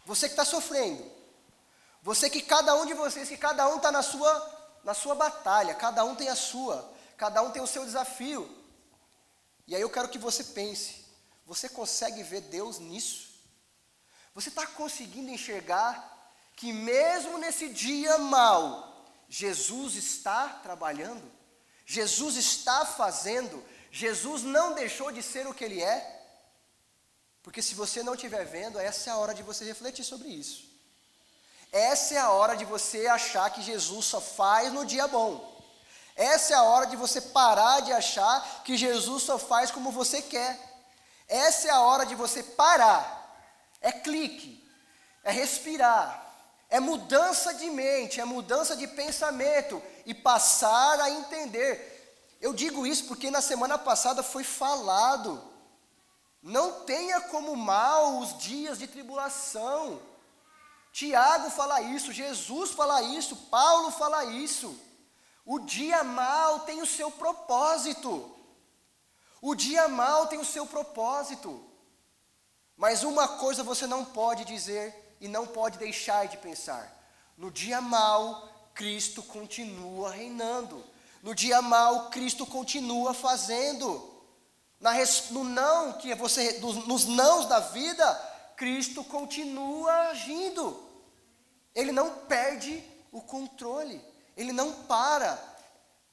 Você que está sofrendo. Você que cada um de vocês, que cada um está na sua, na sua batalha, cada um tem a sua, cada um tem o seu desafio. E aí eu quero que você pense: você consegue ver Deus nisso? Você está conseguindo enxergar que mesmo nesse dia mal, Jesus está trabalhando? Jesus está fazendo, Jesus não deixou de ser o que ele é. Porque se você não estiver vendo, essa é a hora de você refletir sobre isso. Essa é a hora de você achar que Jesus só faz no dia bom. Essa é a hora de você parar de achar que Jesus só faz como você quer. Essa é a hora de você parar. É clique, é respirar, é mudança de mente, é mudança de pensamento e passar a entender. Eu digo isso porque na semana passada foi falado. Não tenha como mal os dias de tribulação. Tiago fala isso, Jesus fala isso, Paulo fala isso. O dia mal tem o seu propósito. O dia mal tem o seu propósito. Mas uma coisa você não pode dizer e não pode deixar de pensar. No dia mal, Cristo continua reinando. No dia mal, Cristo continua fazendo. Na, no não que você, nos nãos da vida, Cristo continua agindo. Ele não perde o controle. Ele não para.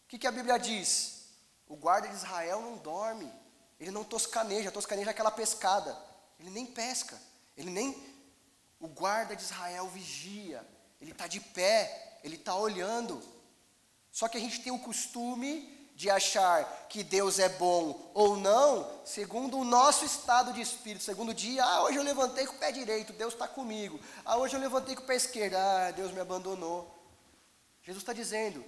O que, que a Bíblia diz? O guarda de Israel não dorme. Ele não toscaneja. Toscaneja é aquela pescada. Ele nem pesca. Ele nem o guarda de Israel vigia, ele está de pé, ele está olhando. Só que a gente tem o costume de achar que Deus é bom ou não, segundo o nosso estado de espírito, segundo o dia, ah, hoje eu levantei com o pé direito, Deus está comigo. Ah, hoje eu levantei com o pé esquerdo, ah, Deus me abandonou. Jesus está dizendo,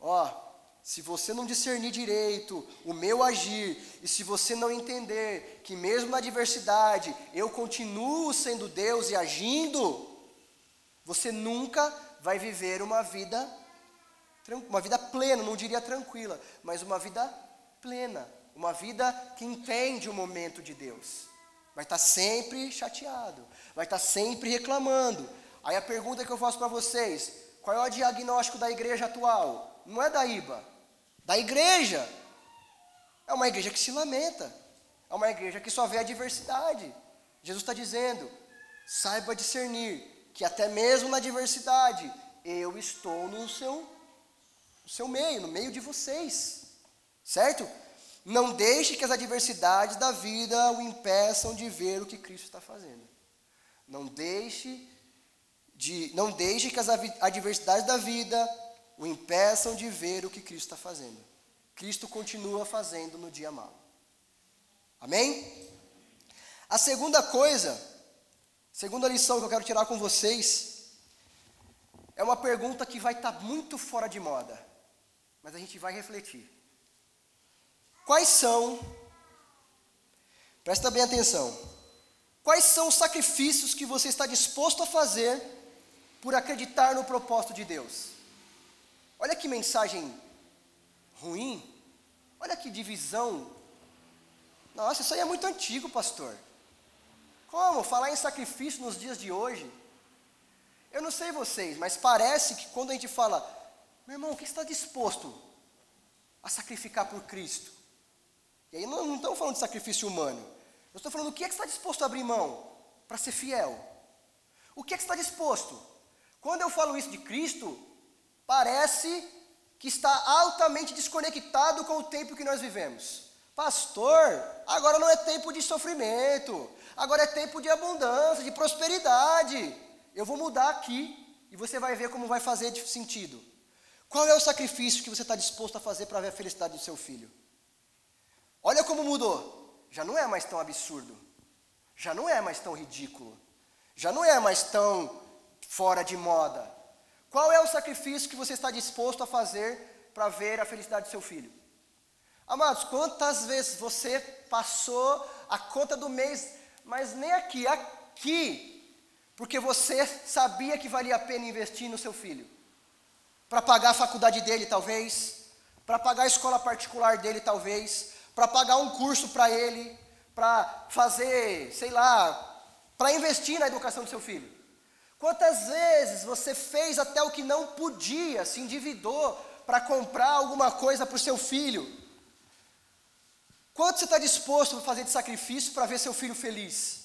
ó, se você não discernir direito o meu agir, e se você não entender que mesmo na adversidade eu continuo sendo Deus e agindo, você nunca vai viver uma vida uma vida plena, não diria tranquila, mas uma vida plena, uma vida que entende o momento de Deus. Vai estar sempre chateado, vai estar sempre reclamando. Aí a pergunta que eu faço para vocês: qual é o diagnóstico da igreja atual? Não é da IBA, da igreja. É uma igreja que se lamenta. É uma igreja que só vê a diversidade. Jesus está dizendo: saiba discernir que até mesmo na diversidade eu estou no seu, no seu meio, no meio de vocês. Certo? Não deixe que as adversidades da vida o impeçam de ver o que Cristo está fazendo. Não deixe de, não deixe que as adversidades da vida o impeçam de ver o que Cristo está fazendo. Cristo continua fazendo no dia mau. Amém? A segunda coisa, segunda lição que eu quero tirar com vocês, é uma pergunta que vai estar tá muito fora de moda, mas a gente vai refletir. Quais são, presta bem atenção, quais são os sacrifícios que você está disposto a fazer por acreditar no propósito de Deus? Olha que mensagem ruim. Olha que divisão. Nossa, isso aí é muito antigo, pastor. Como falar em sacrifício nos dias de hoje? Eu não sei vocês, mas parece que quando a gente fala, meu irmão, o que está disposto a sacrificar por Cristo? E aí não, não estamos falando de sacrifício humano. Eu estou falando o que é que está disposto a abrir mão para ser fiel. O que é que está disposto? Quando eu falo isso de Cristo, parece que está altamente desconectado com o tempo que nós vivemos. Pastor, agora não é tempo de sofrimento, agora é tempo de abundância, de prosperidade. Eu vou mudar aqui e você vai ver como vai fazer sentido. Qual é o sacrifício que você está disposto a fazer para ver a felicidade do seu filho? Olha como mudou. Já não é mais tão absurdo, já não é mais tão ridículo, já não é mais tão fora de moda. Qual é o sacrifício que você está disposto a fazer para ver a felicidade do seu filho? Amados, quantas vezes você passou a conta do mês, mas nem aqui, aqui, porque você sabia que valia a pena investir no seu filho? Para pagar a faculdade dele, talvez, para pagar a escola particular dele, talvez, para pagar um curso para ele, para fazer, sei lá, para investir na educação do seu filho. Quantas vezes você fez até o que não podia, se endividou para comprar alguma coisa para o seu filho? Quanto você está disposto a fazer de sacrifício para ver seu filho feliz?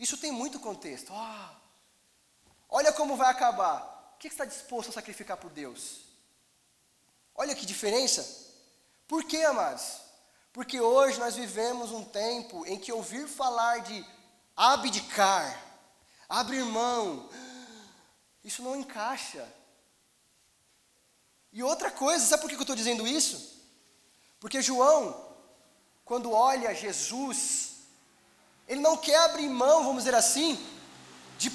Isso tem muito contexto. Oh, olha como vai acabar. O que você está disposto a sacrificar por Deus? Olha que diferença. Por quê, amados? Porque hoje nós vivemos um tempo em que ouvir falar de abdicar, abrir mão, isso não encaixa. E outra coisa, sabe por que eu estou dizendo isso? Porque João, quando olha Jesus, ele não quer abrir mão, vamos dizer assim, de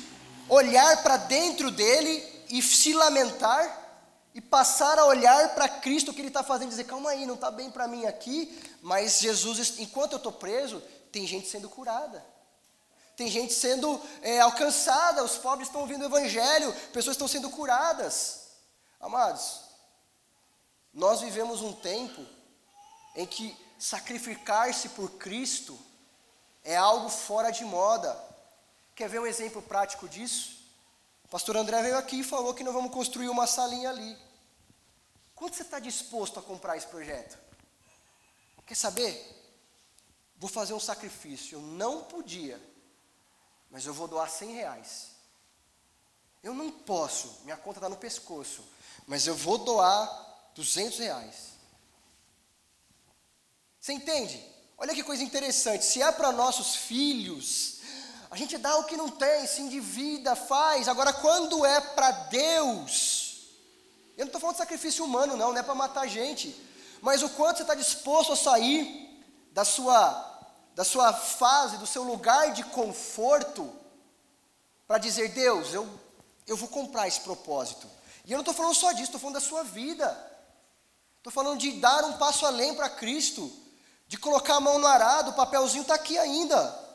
olhar para dentro dele e se lamentar e passar a olhar para Cristo o que ele está fazendo, dizer, calma aí, não está bem para mim aqui, mas Jesus, enquanto eu estou preso, tem gente sendo curada tem gente sendo é, alcançada, os pobres estão ouvindo o Evangelho, pessoas estão sendo curadas. Amados, nós vivemos um tempo em que sacrificar-se por Cristo é algo fora de moda. Quer ver um exemplo prático disso? O pastor André veio aqui e falou que nós vamos construir uma salinha ali. Quanto você está disposto a comprar esse projeto? Quer saber? Vou fazer um sacrifício. Eu não podia mas eu vou doar 100 reais. Eu não posso, minha conta está no pescoço, mas eu vou doar 200 reais. Você entende? Olha que coisa interessante. Se é para nossos filhos, a gente dá o que não tem, se endivida, faz. Agora, quando é para Deus, eu não estou falando de sacrifício humano, não, não é para matar gente. Mas o quanto você está disposto a sair da sua da sua fase, do seu lugar de conforto, para dizer: Deus, eu, eu vou comprar esse propósito. E eu não estou falando só disso, estou falando da sua vida. Estou falando de dar um passo além para Cristo, de colocar a mão no arado, o papelzinho está aqui ainda.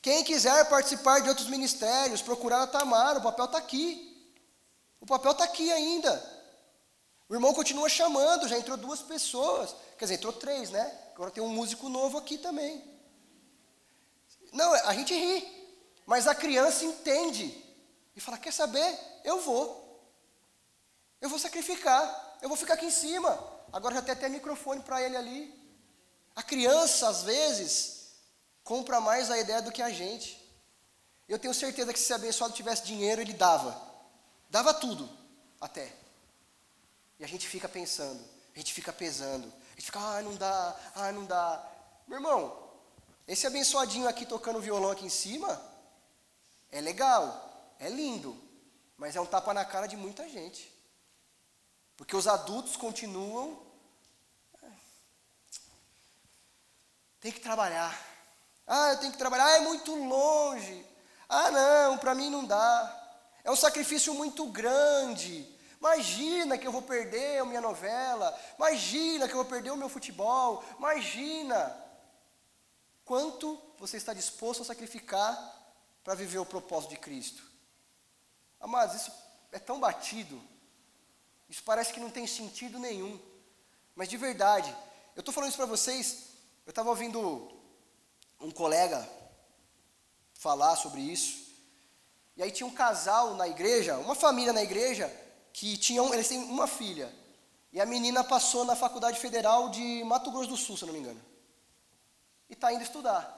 Quem quiser participar de outros ministérios, procurar a Tamara, o papel está aqui. O papel está aqui ainda. O irmão continua chamando, já entrou duas pessoas. Quer dizer, entrou três, né? Agora tem um músico novo aqui também. Não, a gente ri, mas a criança entende e fala: quer saber? Eu vou. Eu vou sacrificar. Eu vou ficar aqui em cima. Agora já tem até microfone para ele ali. A criança, às vezes, compra mais a ideia do que a gente. Eu tenho certeza que se abençoado tivesse dinheiro, ele dava. Dava tudo, até. E a gente fica pensando, a gente fica pesando, a gente fica, ah, não dá, ah, não dá. Meu irmão, esse abençoadinho aqui tocando violão aqui em cima, é legal, é lindo, mas é um tapa na cara de muita gente. Porque os adultos continuam. Tem que trabalhar. Ah, eu tenho que trabalhar, ah, é muito longe. Ah, não, para mim não dá. É um sacrifício muito grande. Imagina que eu vou perder a minha novela. Imagina que eu vou perder o meu futebol. Imagina. Quanto você está disposto a sacrificar para viver o propósito de Cristo? Amados, isso é tão batido. Isso parece que não tem sentido nenhum. Mas de verdade, eu estou falando isso para vocês. Eu estava ouvindo um colega falar sobre isso. E aí tinha um casal na igreja, uma família na igreja, que tinham, eles têm uma filha. E a menina passou na Faculdade Federal de Mato Grosso do Sul, se não me engano. E está indo estudar.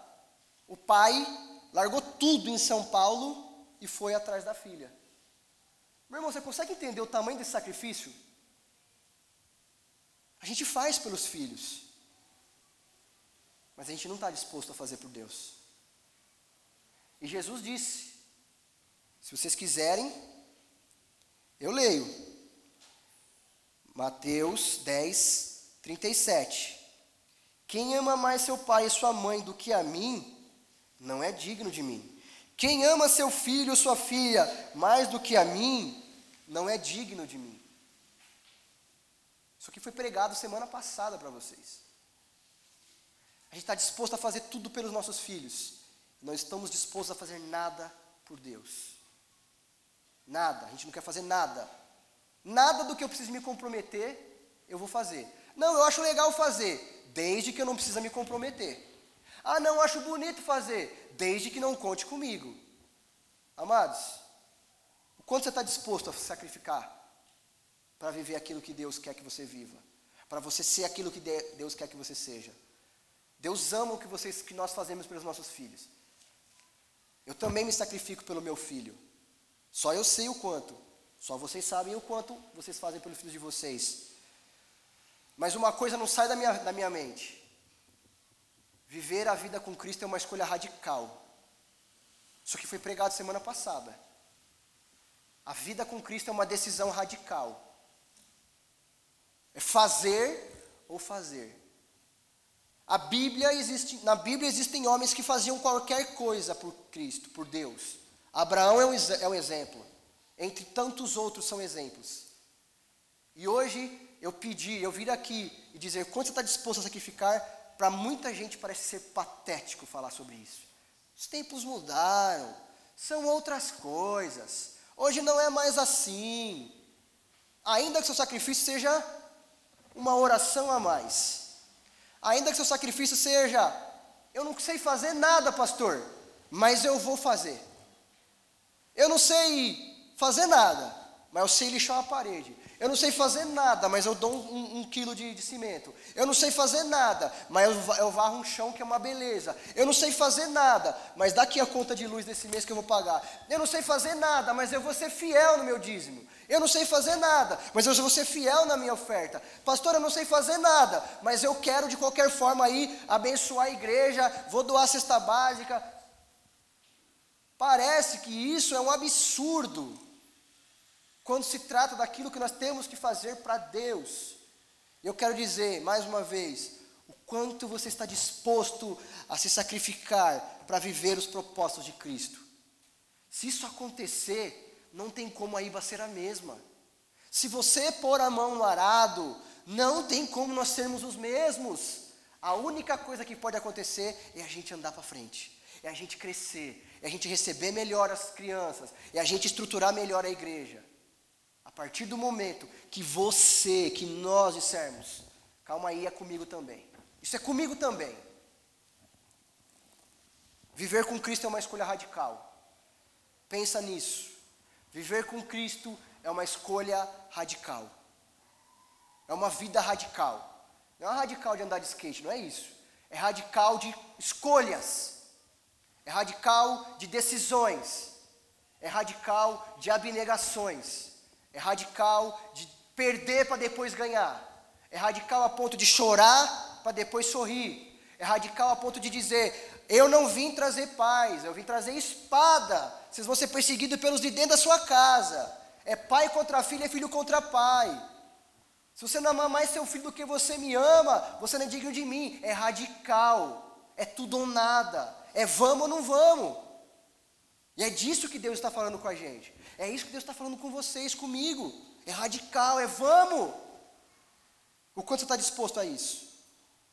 O pai largou tudo em São Paulo e foi atrás da filha. Meu irmão, você consegue entender o tamanho desse sacrifício? A gente faz pelos filhos, mas a gente não está disposto a fazer por Deus. E Jesus disse: se vocês quiserem, eu leio. Mateus 10, 37. Quem ama mais seu pai e sua mãe do que a mim, não é digno de mim. Quem ama seu filho ou sua filha mais do que a mim, não é digno de mim. Isso aqui foi pregado semana passada para vocês. A gente está disposto a fazer tudo pelos nossos filhos. Não estamos dispostos a fazer nada por Deus. Nada, a gente não quer fazer nada. Nada do que eu preciso me comprometer, eu vou fazer. Não, eu acho legal fazer, desde que eu não precisa me comprometer. Ah, não, acho bonito fazer, desde que não conte comigo. Amados, o quanto você está disposto a sacrificar para viver aquilo que Deus quer que você viva? Para você ser aquilo que Deus quer que você seja? Deus ama o que, vocês, que nós fazemos pelos nossos filhos. Eu também me sacrifico pelo meu filho. Só eu sei o quanto. Só vocês sabem o quanto vocês fazem pelos filhos de vocês. Mas uma coisa não sai da minha, da minha mente. Viver a vida com Cristo é uma escolha radical. Isso que foi pregado semana passada. A vida com Cristo é uma decisão radical. É fazer ou fazer. A Bíblia existe, na Bíblia existem homens que faziam qualquer coisa por Cristo, por Deus. Abraão é um, é um exemplo. Entre tantos outros são exemplos. E hoje eu pedi, eu vir aqui e dizer quanto você está disposto a sacrificar, para muita gente parece ser patético falar sobre isso. Os tempos mudaram, são outras coisas. Hoje não é mais assim. Ainda que seu sacrifício seja uma oração a mais. Ainda que seu sacrifício seja, eu não sei fazer nada, pastor, mas eu vou fazer. Eu não sei fazer nada, mas eu sei lixar uma parede. Eu não sei fazer nada, mas eu dou um, um, quilo de, de, cimento. Eu não sei fazer nada, mas eu, eu varro um chão que é uma beleza. Eu não sei fazer nada, mas daqui a conta de luz desse mês que eu vou pagar. Eu não sei fazer nada, mas eu vou ser fiel no meu dízimo. Eu não sei fazer nada, mas eu vou ser fiel na minha oferta. Pastor, eu não sei fazer nada, mas eu quero de qualquer forma aí abençoar a igreja, vou doar cesta básica, Parece que isso é um absurdo quando se trata daquilo que nós temos que fazer para Deus. Eu quero dizer, mais uma vez, o quanto você está disposto a se sacrificar para viver os propósitos de Cristo. Se isso acontecer, não tem como a IBA ser a mesma. Se você pôr a mão no arado, Não tem como nós sermos os mesmos. A única coisa que pode acontecer é a gente andar para frente, é a gente crescer, é a gente receber melhor as crianças, é a gente estruturar melhor a igreja. A partir do momento que você, que nós dissermos, calma aí, é comigo também. Isso é comigo também. Viver com Cristo é uma escolha radical. Pensa nisso. Viver com Cristo é uma escolha radical. É uma vida radical. Não é radical de andar de skate, não é isso. É radical de escolhas. É radical de decisões. É radical de abnegações. É radical de perder para depois ganhar. É radical a ponto de chorar para depois sorrir. É radical a ponto de dizer: Eu não vim trazer paz, eu vim trazer espada. Vocês vão ser perseguidos pelos de dentro da sua casa. É pai contra filho, é filho contra pai. Se você não amar mais seu filho do que você me ama, você não é digno de mim. É radical. É tudo ou nada. É vamos ou não vamos. E é disso que Deus está falando com a gente. É isso que Deus está falando com vocês, comigo. É radical, é vamos. O quanto você está disposto a isso?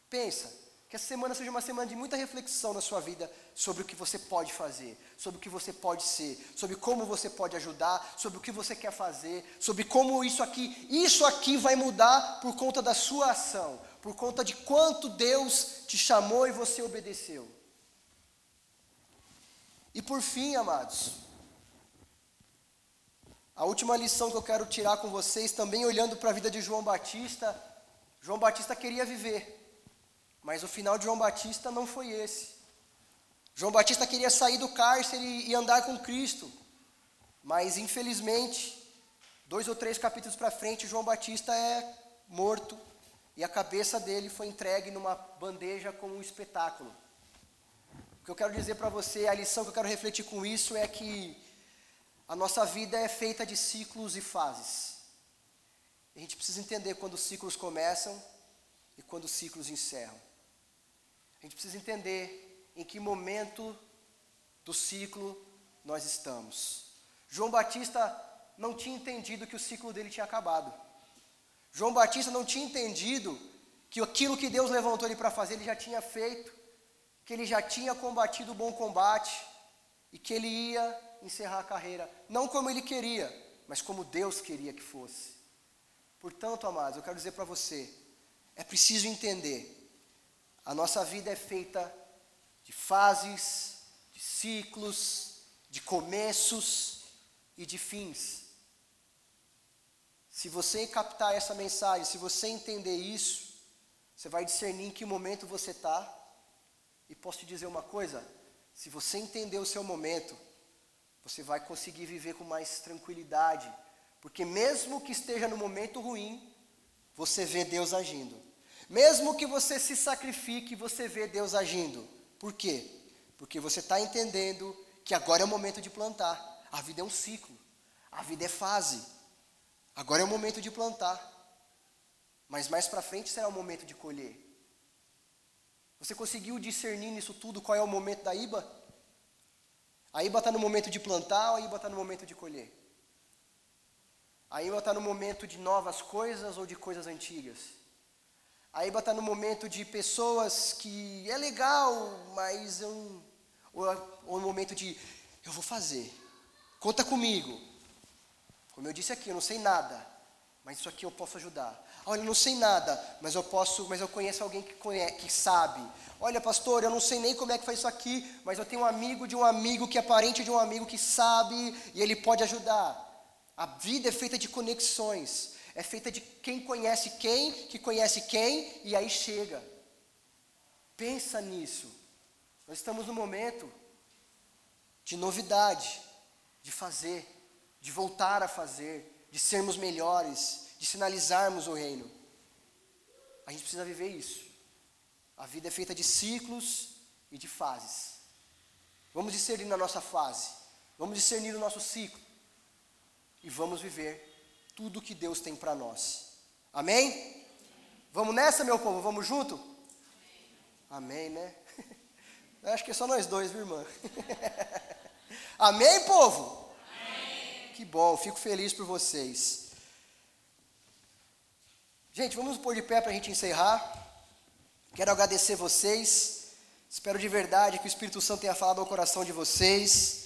Pensa. Que essa semana seja uma semana de muita reflexão na sua vida sobre o que você pode fazer, sobre o que você pode ser, sobre como você pode ajudar, sobre o que você quer fazer, sobre como isso aqui, isso aqui vai mudar por conta da sua ação, por conta de quanto Deus te chamou e você obedeceu. E por fim, amados, a última lição que eu quero tirar com vocês, também olhando para a vida de João Batista, João Batista queria viver. Mas o final de João Batista não foi esse. João Batista queria sair do cárcere e andar com Cristo. Mas, infelizmente, dois ou três capítulos para frente, João Batista é morto e a cabeça dele foi entregue numa bandeja como um espetáculo. O que eu quero dizer para você, a lição que eu quero refletir com isso é que a nossa vida é feita de ciclos e fases. A gente precisa entender quando os ciclos começam e quando os ciclos encerram. A gente precisa entender em que momento do ciclo nós estamos. João Batista não tinha entendido que o ciclo dele tinha acabado. João Batista não tinha entendido que aquilo que Deus levantou ele para fazer, ele já tinha feito, que ele já tinha combatido o bom combate e que ele ia encerrar a carreira, não como ele queria, mas como Deus queria que fosse. Portanto, amados, eu quero dizer para você, é preciso entender a nossa vida é feita de fases, de ciclos, de começos e de fins. Se você captar essa mensagem, se você entender isso, você vai discernir em que momento você está. E posso te dizer uma coisa: se você entender o seu momento, você vai conseguir viver com mais tranquilidade, porque mesmo que esteja no momento ruim, você vê Deus agindo. Mesmo que você se sacrifique, você vê Deus agindo. Por quê? Porque você está entendendo que agora é o momento de plantar. A vida é um ciclo. A vida é fase. Agora é o momento de plantar. Mas mais para frente será o momento de colher. Você conseguiu discernir nisso tudo qual é o momento da IBA? A IBA está no momento de plantar a IBA está no momento de colher? A IBA está no momento de novas coisas ou de coisas antigas? A IBA está no momento de pessoas que é legal, mas eu, ou, ou no momento de eu vou fazer, conta comigo. Como eu disse aqui, eu não sei nada, mas isso aqui eu posso ajudar. Olha, eu não sei nada, mas eu posso, mas eu conheço alguém que conhece, que sabe. Olha, pastor, eu não sei nem como é que faz isso aqui, mas eu tenho um amigo de um amigo que é parente de um amigo que sabe e ele pode ajudar. A vida é feita de conexões é feita de quem conhece quem, que conhece quem, e aí chega. Pensa nisso. Nós estamos no momento de novidade, de fazer, de voltar a fazer, de sermos melhores, de sinalizarmos o reino. A gente precisa viver isso. A vida é feita de ciclos e de fases. Vamos discernir na nossa fase, vamos discernir o nosso ciclo e vamos viver tudo que Deus tem para nós. Amém? Vamos nessa, meu povo? Vamos junto? Amém, né? Acho que é só nós dois, viu, irmã? Amém, povo? Que bom, fico feliz por vocês. Gente, vamos pôr de pé para a gente encerrar. Quero agradecer vocês. Espero de verdade que o Espírito Santo tenha falado ao coração de vocês.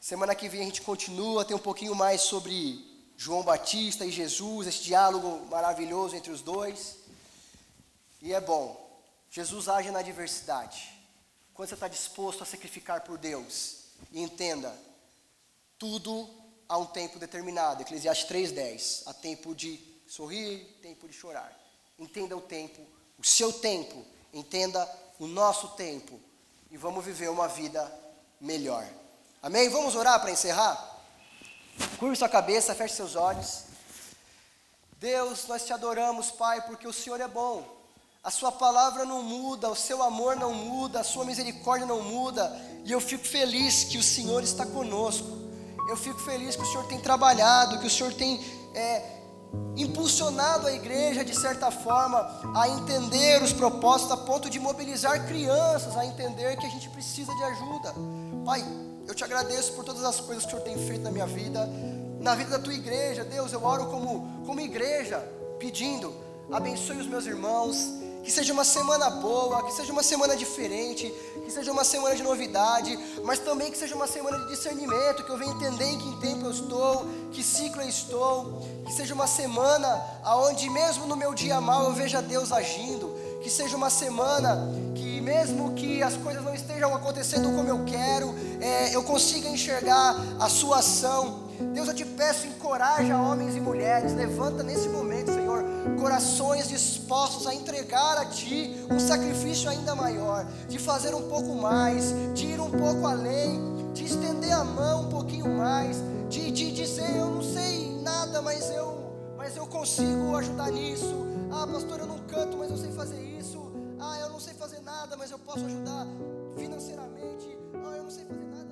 Semana que vem a gente continua, tem um pouquinho mais sobre João Batista e Jesus, esse diálogo maravilhoso entre os dois. E é bom. Jesus age na diversidade. Quando você está disposto a sacrificar por Deus, e entenda, tudo há um tempo determinado. Eclesiastes 3,10. Há tempo de sorrir, tempo de chorar. Entenda o tempo, o seu tempo. Entenda o nosso tempo. E vamos viver uma vida melhor. Amém? Vamos orar para encerrar? Curve sua cabeça, feche seus olhos. Deus, nós te adoramos, Pai, porque o Senhor é bom. A sua palavra não muda, o seu amor não muda, a sua misericórdia não muda. E eu fico feliz que o Senhor está conosco. Eu fico feliz que o Senhor tem trabalhado, que o Senhor tem é, impulsionado a igreja de certa forma a entender os propósitos a ponto de mobilizar crianças a entender que a gente precisa de ajuda. Pai, eu te agradeço por todas as coisas que o Senhor tem feito na minha vida, na vida da tua igreja. Deus, eu oro como, como igreja, pedindo, abençoe os meus irmãos, que seja uma semana boa, que seja uma semana diferente, que seja uma semana de novidade, mas também que seja uma semana de discernimento, que eu venha entender em que tempo eu estou, que ciclo eu estou, que seja uma semana aonde mesmo no meu dia mal eu veja Deus agindo, que seja uma semana que mesmo que as coisas não estejam acontecendo como eu quero, é, eu consiga enxergar a sua ação. Deus, eu te peço, encoraja homens e mulheres, levanta nesse momento, Senhor, corações dispostos a entregar a Ti um sacrifício ainda maior, de fazer um pouco mais, de ir um pouco além, de estender a mão um pouquinho mais, de, de dizer, eu não sei nada, mas eu, mas eu consigo ajudar nisso. Ah, pastor, eu não canto, mas eu sei fazer isso. Ah, eu não sei fazer nada, mas eu posso ajudar financeiramente. Ah, eu não sei fazer nada.